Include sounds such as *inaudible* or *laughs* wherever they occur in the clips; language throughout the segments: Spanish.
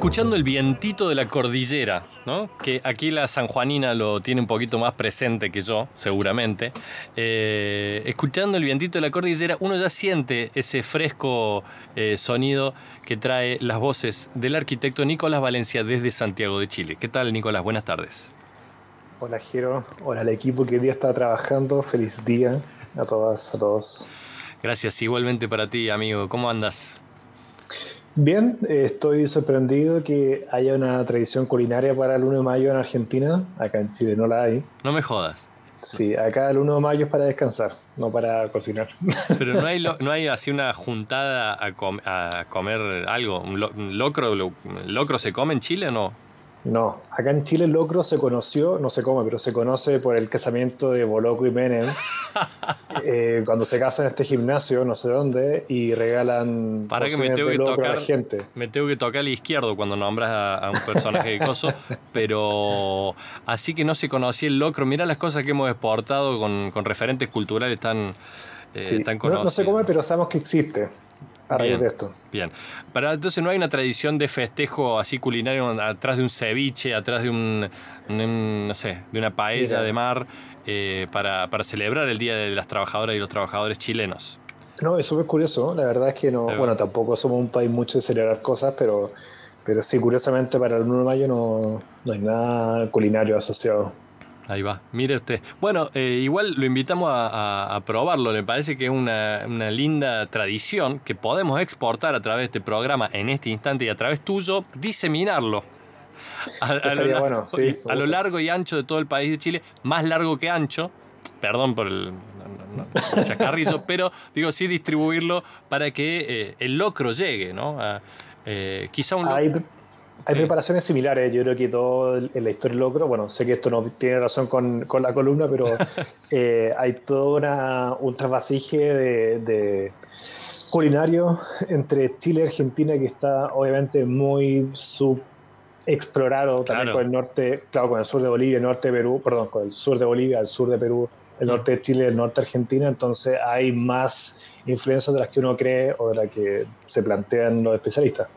escuchando el vientito de la cordillera, ¿no? Que aquí la sanjuanina lo tiene un poquito más presente que yo, seguramente. Eh, escuchando el vientito de la cordillera, uno ya siente ese fresco eh, sonido que trae las voces del arquitecto Nicolás Valencia desde Santiago de Chile. ¿Qué tal, Nicolás? Buenas tardes. Hola, Jero. Hola al equipo que hoy día está trabajando. Feliz día a todas, a todos. Gracias, igualmente para ti, amigo. ¿Cómo andas? Bien, estoy sorprendido que haya una tradición culinaria para el 1 de mayo en Argentina. Acá en Chile no la hay. No me jodas. Sí, acá el 1 de mayo es para descansar, no para cocinar. *laughs* Pero no hay, no hay así una juntada a, comer algo. ¿Un locro, locro se come en Chile o no? No, acá en Chile el locro se conoció, no se come, pero se conoce por el casamiento de Boloco y Menem. *laughs* Eh, cuando se casan en este gimnasio, no sé dónde, y regalan Para que me tengo que tocar, a la gente. Me tengo que tocar al izquierdo cuando nombras a, un personaje de coso, *laughs* pero así que no se conocía el locro. Mira las cosas que hemos exportado con, referentes culturales tan, eh, conocidos. no se come, pero sabemos que existe a raíz bien, de esto. Bien. Pero entonces no hay una tradición de festejo así culinario atrás de un ceviche, atrás de un, no sé, de una paella de mar eh, para, celebrar el Día de las Trabajadoras y los Trabajadores chilenos. No, es súper curioso. La verdad es que no, bueno, tampoco somos un país mucho de celebrar cosas, pero, pero sí, curiosamente para el 1 de mayo no, no hay nada culinario asociado. Ahí va, mire usted. Bueno, eh, igual lo invitamos a, probarlo, me parece que es una, linda tradición que podemos exportar a través de este programa en este instante y a través tuyo diseminarlo. A, lo, largo y ancho de todo el país de Chile, más largo que ancho, perdón por el, chacarrizo, *laughs* pero digo, sí distribuirlo para que eh, el locro llegue, ¿no? Eh, quizá un hay preparaciones similares, yo creo que todo en la historia del locro, bueno, sé que esto no tiene razón con, con la columna, pero *laughs* eh, hay todo una, un trasvasije de, culinario entre Chile y Argentina que está obviamente muy subexplorado también con el norte, claro, con el sur de Bolivia, el norte de Perú, perdón, con el sur de Bolivia, el sur de Perú, el mm. norte de Chile, el norte de Argentina, entonces hay más influencias de las que uno cree o de las que se plantean los especialistas.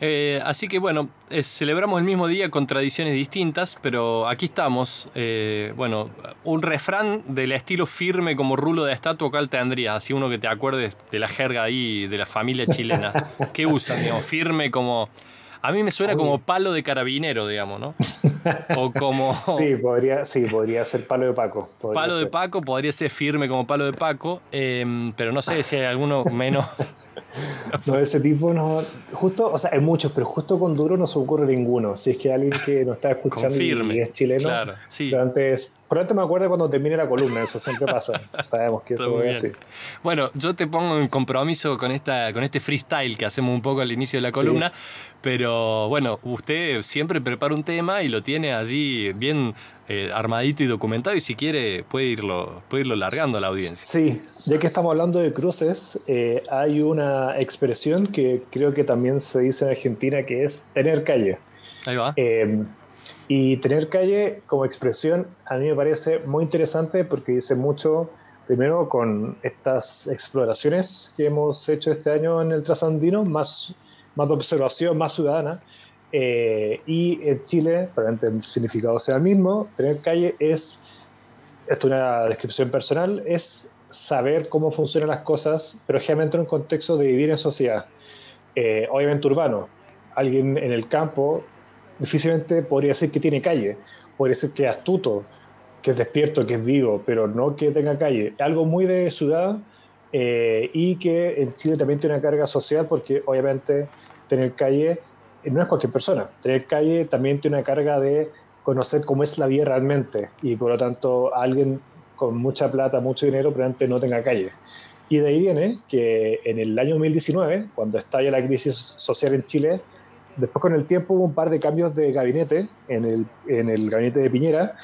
Eh, así que bueno, celebramos el mismo día con tradiciones distintas, pero aquí estamos. Eh, bueno, un refrán del estilo firme como rulo de estatua, ¿cuál tendrías? Así uno que te acuerdes de la jerga ahí, de la familia chilena. ¿Qué *laughs* usan, digamos? Firme como... A mí me suena como palo de carabinero, digamos, ¿no? O como... *laughs* Sí, podría, sí, podría ser palo de Paco. Palo de Paco, podría ser firme como palo de Paco, em, pero no sé si hay alguno menos... *laughs* No, ese tipo no. Justo, o sea, hay muchos, pero justo con Duro no se ocurre ninguno. Si es que alguien que nos está escuchando y es chileno. Claro, sí. Pero antes, probablemente me acuerdo cuando termine la columna, eso siempre pasa. *laughs* Sabemos que eso es así. Bueno, yo te pongo en compromiso con, esta, con este freestyle que hacemos un poco al inicio de la columna, pero bueno, usted siempre prepara un tema y lo tiene allí bien eh, armadito y documentado y si quiere puede irlo, puede irlo largando a la audiencia. Sí, ya que estamos hablando de cruces, eh, hay una expresión que creo que también se dice en Argentina que es tener calle. Ahí va. Eh, y tener calle como expresión a mí me parece muy interesante porque dice mucho, primero con estas exploraciones que hemos hecho este año en el trasandino, más, más de observación, más ciudadana, eh, y en Chile, probablemente el significado sea el mismo, tener calle es, esto es una descripción personal, es saber cómo funcionan las cosas, pero generalmente en un contexto de vivir en sociedad, eh, obviamente urbano. Alguien en el campo difícilmente podría decir que tiene calle, podría decir que es astuto, que es despierto, que es vivo, pero no que tenga calle. Algo muy de ciudad eh, y que en Chile también tiene una carga social porque obviamente tener calle no es cualquier persona. Tener calle también tiene una carga de conocer cómo es la vida realmente y por lo tanto alguien con mucha plata, mucho dinero, probablemente no tenga calle. Y de ahí viene que en el año 2019, cuando estalla la crisis social en Chile, después con el tiempo hubo un par de cambios de gabinete en el, en el gabinete de Piñera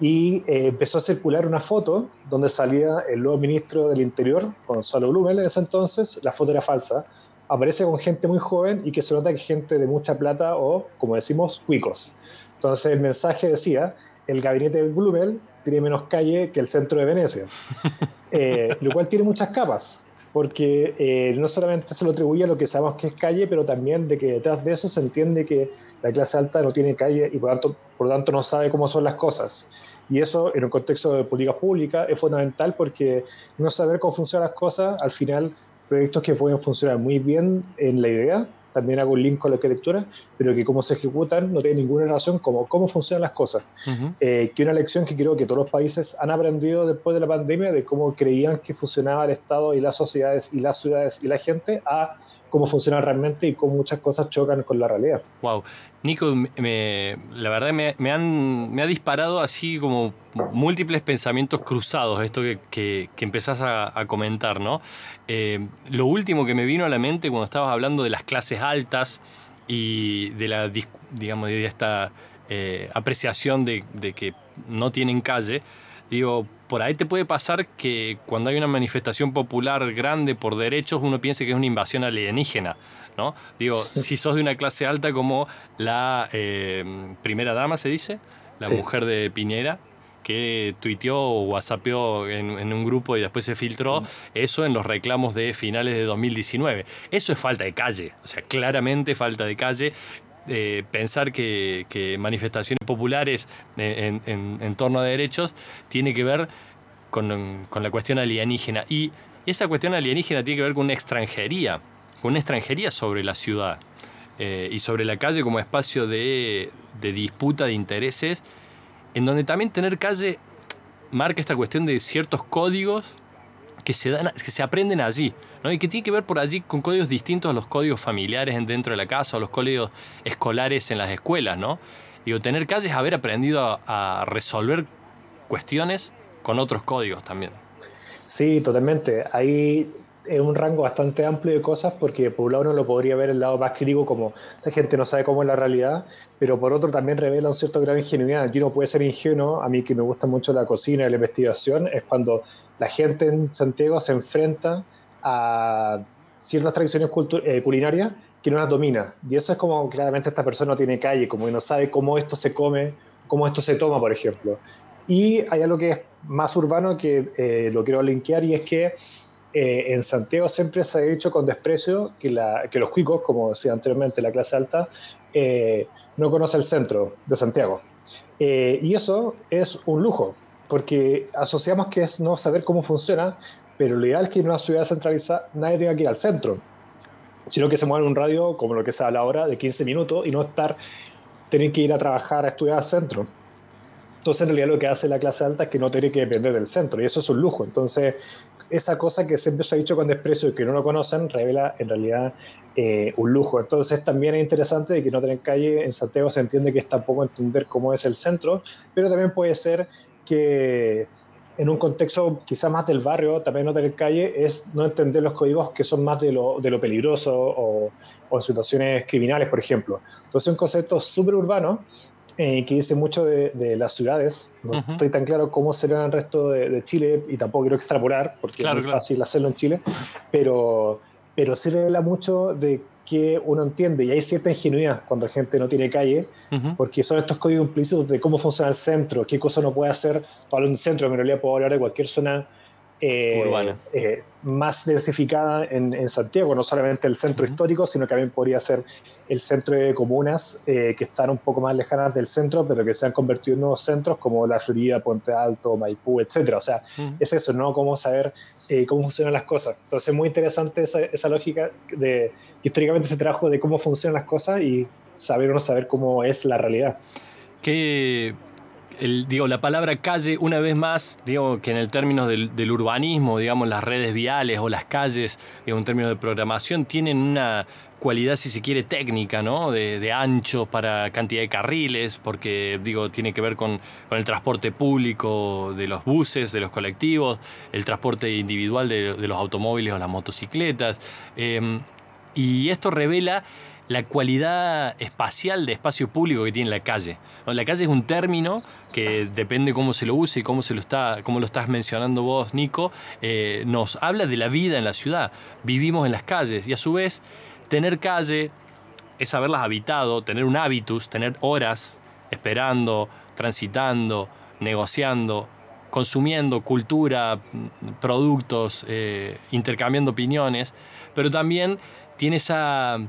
y eh, empezó a circular una foto donde salía el nuevo ministro del Interior, Gonzalo Blumel en ese entonces, la foto era falsa, aparece con gente muy joven y que se nota que gente de mucha plata o, como decimos, cuicos. Entonces el mensaje decía, el gabinete de Blumel tiene menos calle que el centro de Venecia, *laughs* eh, lo cual tiene muchas capas. porque eh, no solamente se lo atribuye a lo que sabemos que es calle, pero también de que detrás de eso se entiende que la clase alta no tiene calle y por tanto, por tanto no sabe cómo son las cosas. Y eso en un contexto de política pública es fundamental porque no saber cómo funcionan las cosas, al final proyectos que pueden funcionar muy bien en la idea, también hago un link con la arquitectura, pero que cómo se ejecutan no tiene ninguna relación con cómo funcionan las cosas. Eh, que una lección que creo que todos los países han aprendido después de la pandemia, de cómo creían que funcionaba el Estado y las sociedades y las ciudades y la gente, a cómo funciona realmente y cómo muchas cosas chocan con la realidad. Wow. Nico, la verdad me, me, han, me ha disparado así como múltiples pensamientos cruzados, esto que, que, que empezás a, comentar, ¿no? Eh, lo último que me vino a la mente cuando estabas hablando de las clases altas y de la, digamos, de esta eh, apreciación de que no tienen calle, digo, por ahí te puede pasar que cuando hay una manifestación popular grande por derechos, uno piense que es una invasión alienígena. ¿no? Digo, si sos de una clase alta como la eh, primera dama, se dice, la mujer de Piñera, que tuiteó o whatsappeó en, un grupo y después se filtró, eso en los reclamos de finales de 2019. Eso es falta de calle, o sea, claramente falta de calle. Eh, pensar que, manifestaciones populares en, torno a derechos tiene que ver con, la cuestión alienígena. Y esa cuestión alienígena tiene que ver con una extranjería, con una extranjería sobre la ciudad eh, y sobre la calle como espacio de, disputa de intereses, en donde también tener calle marca esta cuestión de ciertos códigos que se, dan, que se aprenden allí, ¿no? y que tiene que ver por allí con códigos distintos a los códigos familiares dentro de la casa o los códigos escolares en las escuelas. ¿no? Digo, tener calle es haber aprendido a, resolver cuestiones con otros códigos también. Sí, totalmente. Ahí es un rango bastante amplio de cosas porque por un lado uno lo podría ver el lado más crítico como la gente no sabe cómo es la realidad, pero por otro también revela un cierto grado de ingenuidad. Y uno puede ser ingenuo, a mí que me gusta mucho la cocina y la investigación, es cuando la gente en Santiago se enfrenta a ciertas tradiciones eh, culinarias que no las domina. Y eso es como claramente esta persona no tiene calle, como que no sabe cómo esto se come, cómo esto se toma, por ejemplo. Y hay algo que es más urbano que eh, lo quiero linkear y es que eh, en Santiago siempre se ha dicho con desprecio que, la, que los cuicos, como decía anteriormente la clase alta, no conoce el centro de Santiago. y eso es un lujo, porque asociamos que es no saber cómo funciona, pero lo ideal es que en una ciudad centralizada nadie tenga que ir al centro, sino que se mueva en un radio, como lo que se habla ahora, de 15 minutos y no estar, tener que ir a trabajar, a estudiar al centro. Entonces, en realidad, lo que hace la clase alta es que no tiene que depender del centro, y eso es un lujo. Entonces, esa cosa que siempre se ha dicho con desprecio y que no lo conocen, revela en realidad eh, un lujo. Entonces, también es interesante de que no tener calle en Santiago se entiende que es tampoco entender cómo es el centro, pero también puede ser que en un contexto quizá más del barrio, también no tener calle, es no entender los códigos que son más de lo, de lo peligroso o, o, en situaciones criminales, por ejemplo. Entonces, un concepto súper urbano eh, que dice mucho de, de las ciudades. No estoy tan claro cómo será el resto de, Chile y tampoco quiero extrapolar porque es muy fácil hacerlo en Chile, pero, pero sí revela mucho de que uno entiende, y hay cierta ingenuidad cuando la gente no tiene calle, porque son estos códigos implícitos de cómo funciona el centro, qué cosa uno puede hacer. Para un centro, en realidad puedo hablar de cualquier zona eh, eh, más densificada en, Santiago, no solamente el centro histórico, sino que también podría ser el centro de comunas eh, que están un poco más lejanas del centro, pero que se han convertido en nuevos centros como La Florida, Puente Alto, Maipú, etcétera. O sea, es eso, ¿no? Cómo saber cómo funcionan las cosas. Entonces, es muy interesante esa, esa lógica de históricamente ese trabajo de cómo funcionan las cosas y saber o no saber cómo es la realidad. ¿Qué, digo, la palabra calle, una vez más, digo que en el término del, urbanismo, digamos, las redes viales o las calles, en términos de programación, tienen una cualidad, si se quiere, técnica, ¿no? De, de anchos para cantidad de carriles, porque, digo, tiene que ver con, el transporte público de los buses, de los colectivos, el transporte individual de, los automóviles o las motocicletas. Em, y esto revela la cualidad espacial de espacio público que tiene la calle. La calle es un término que depende cómo se lo use y cómo, se lo, está, cómo lo estás mencionando vos, Nico, eh, nos habla de la vida en la ciudad. Vivimos en las calles y a su vez tener calle es haberlas habitado, tener un hábitus, tener horas esperando, transitando, negociando, consumiendo cultura, productos, eh, intercambiando opiniones, pero también tiene esa,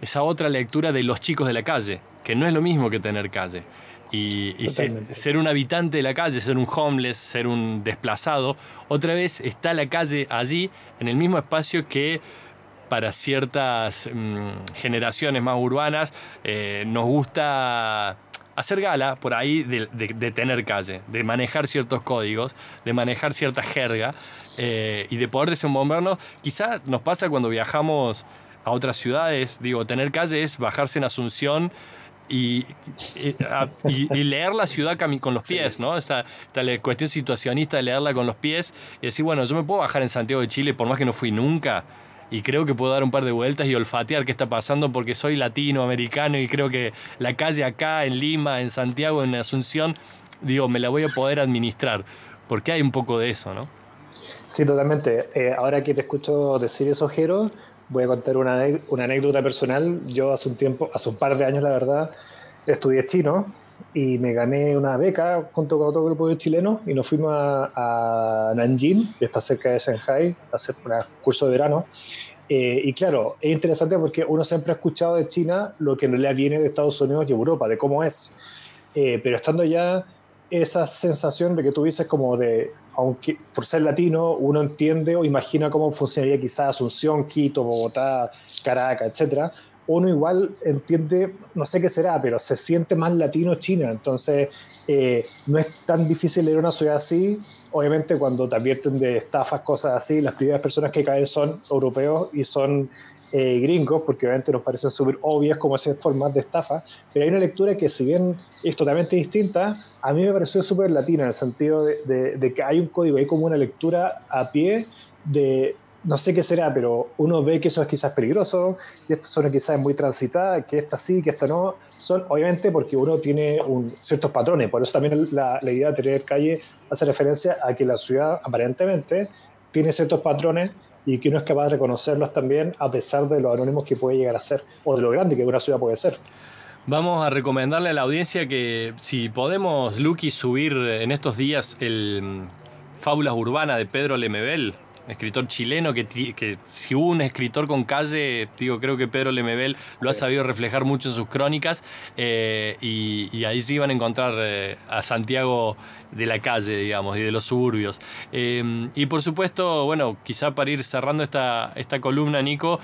esa otra lectura de los chicos de la calle, que no es lo mismo que tener calle. Y, ser, un habitante de la calle, ser un homeless, ser un desplazado, otra vez está la calle allí, en el mismo espacio que para ciertas mm, generaciones más urbanas eh, nos gusta hacer gala por ahí de, tener calle, de manejar ciertos códigos, de manejar cierta jerga eh, y de poder desenvolvernos. Quizá nos pasa cuando viajamos a otras ciudades, digo, tener calle es bajarse en Asunción y, y, leer la ciudad con los pies, ¿no? Esta, esta cuestión situacionista de leerla con los pies y decir, bueno, yo me puedo bajar en Santiago de Chile por más que no fui nunca y creo que puedo dar un par de vueltas y olfatear qué está pasando porque soy latinoamericano y creo que la calle acá en Lima, en Santiago, en Asunción, digo, me la voy a poder administrar, porque hay un poco de eso, ¿no? Sí, totalmente. Eh, ahora que te escucho decir eso, Jero, voy a contar una, una anécdota personal. Yo hace un tiempo, hace un par de años, la verdad, estudié chino y me gané una beca junto con otro grupo de chilenos y nos fuimos a, Nanjing, que está cerca de Shanghai, a hacer un curso de verano. Eh, y claro, es interesante porque uno siempre ha escuchado de China lo que en realidad viene de Estados Unidos y Europa, de cómo es. Eh, pero estando ya, esa sensación de que tú dices como de, aunque por ser latino, uno entiende o imagina cómo funcionaría quizás Asunción, Quito, Bogotá, Caracas, etcétera uno igual entiende, no sé qué será, pero se siente más latino China. Entonces, eh, no es tan difícil leer una ciudad así. Obviamente, cuando te advierten de estafas, cosas así, las primeras personas que caen son europeos y son eh, gringos, porque obviamente nos parecen súper obvias como ese formato de estafa. Pero hay una lectura que, si bien es totalmente distinta, a mí me pareció súper latina, en el sentido de, que hay un código, hay como una lectura a pie de no sé qué será, pero uno ve que eso es quizás peligroso, y esta zona quizás es muy transitada, que esta sí, que esta no. Son obviamente porque uno tiene un, ciertos patrones, por eso también la, la, idea de tener calle hace referencia a que la ciudad aparentemente tiene ciertos patrones y que uno es capaz de reconocerlos también a pesar de los anónimos que puede llegar a ser o de lo grande que una ciudad puede ser. Vamos a recomendarle a la audiencia que si podemos, Lucky, subir en estos días el mm, Fábulas Urbanas de Pedro Lemebel, escritor chileno, que, que, si hubo un escritor con calle, digo, creo que Pedro Lemebel lo ha sabido reflejar mucho en sus crónicas, eh, y, ahí sí van a encontrar eh, a Santiago de la calle, digamos, y de los suburbios. Eh, y por supuesto, bueno, quizá para ir cerrando esta, esta columna, Nico,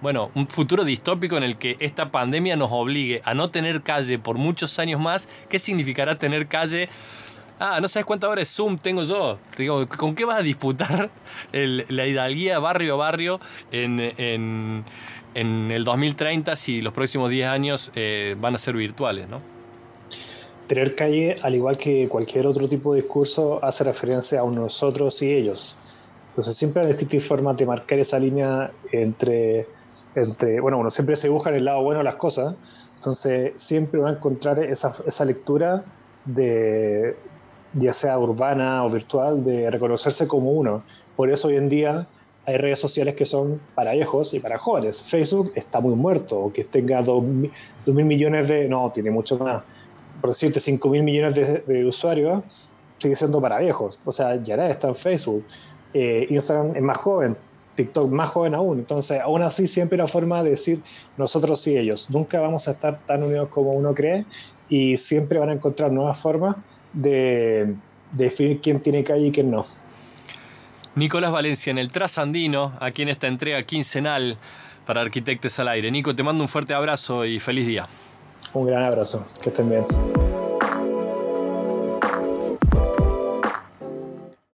bueno, un futuro distópico en el que esta pandemia nos obligue a no tener calle por muchos años más, ¿qué significará tener calle? Ah, no sabes cuántas horas Zoom tengo yo. Te digo, ¿con qué vas a disputar *laughs* la hidalguía barrio a barrio en, el 2030 si los próximos 10 años eh, van a ser virtuales, ¿no? Tener calle, al igual que cualquier otro tipo de discurso, hace referencia a nosotros y ellos. Entonces siempre hay distintas formas de marcar esa línea entre, entre, bueno, uno siempre se busca en el lado bueno de las cosas, entonces siempre va a encontrar esa, esa lectura de, ya sea urbana o virtual, de reconocerse como uno. Por eso hoy en día hay redes sociales que son para viejos y para jóvenes. Facebook está muy muerto, que tenga 2 mil millones de, no, tiene mucho más, por decirte 5 mil millones de, usuarios, sigue siendo para viejos. O sea, ya está en Facebook. Eh, Instagram es más joven, TikTok más joven aún. Entonces, aún así, siempre una forma de decir nosotros y ellos. Nunca vamos a estar tan unidos como uno cree y siempre van a encontrar nuevas formas de, definir quién tiene calle y quién no. Nicolás Valencia en el Trasandino, aquí en esta entrega quincenal para Arquitectes al Aire. Nico, te mando un fuerte abrazo y feliz día. Un gran abrazo, que estén bien.